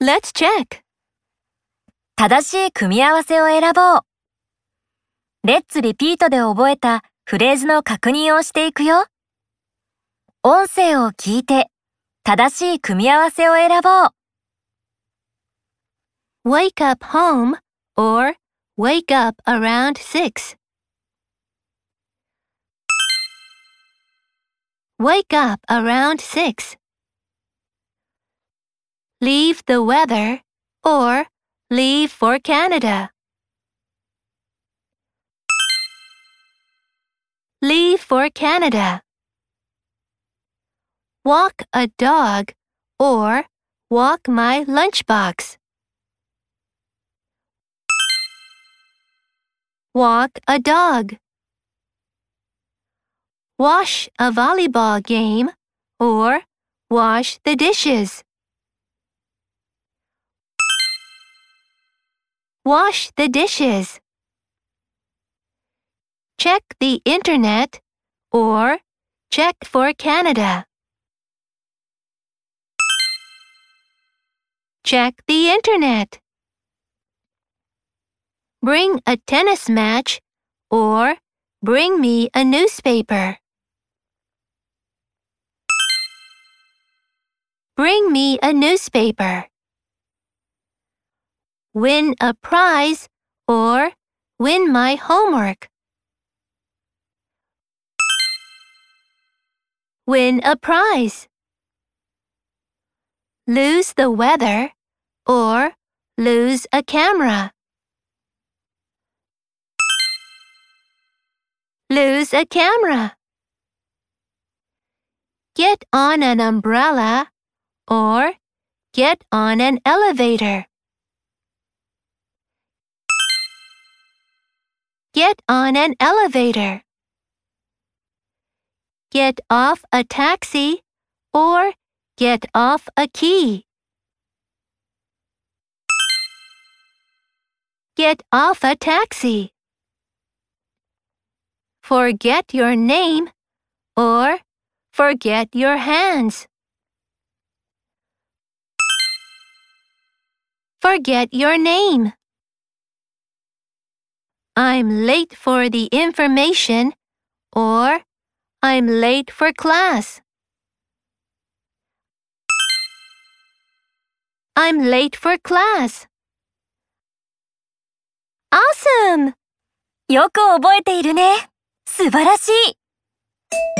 Let's check. 正しい組み合わせを選ぼう。レッツリピートで覚えたフレーズの確認をしていくよ。音声を聞いて正しい組み合わせを選ぼう。Wake up home or wake up around 6. Wake up around 6. Leave the weather or leave for Canada. Leave for Canada. Walk a dog or walk my lunchbox. Walk a dog. Wash a volleyball game or wash the dishes. Wash the dishes. Check the internet or check for Canada. Check the internet. Bring a tennis match or bring me a newspaper. Bring me a newspaper. Win a prize or win my homework. Win a prize. Lose the weather or lose a camera. Lose a camera. Get on an umbrella or get on an elevator. Get on an elevator. Get off a taxi or get off a key. Get off a taxi. Forget your name or forget your hands. Forget your name. I'm late for the information or I'm late for class. I'm late for class. Awesome! よく覚えているね。素晴らしい。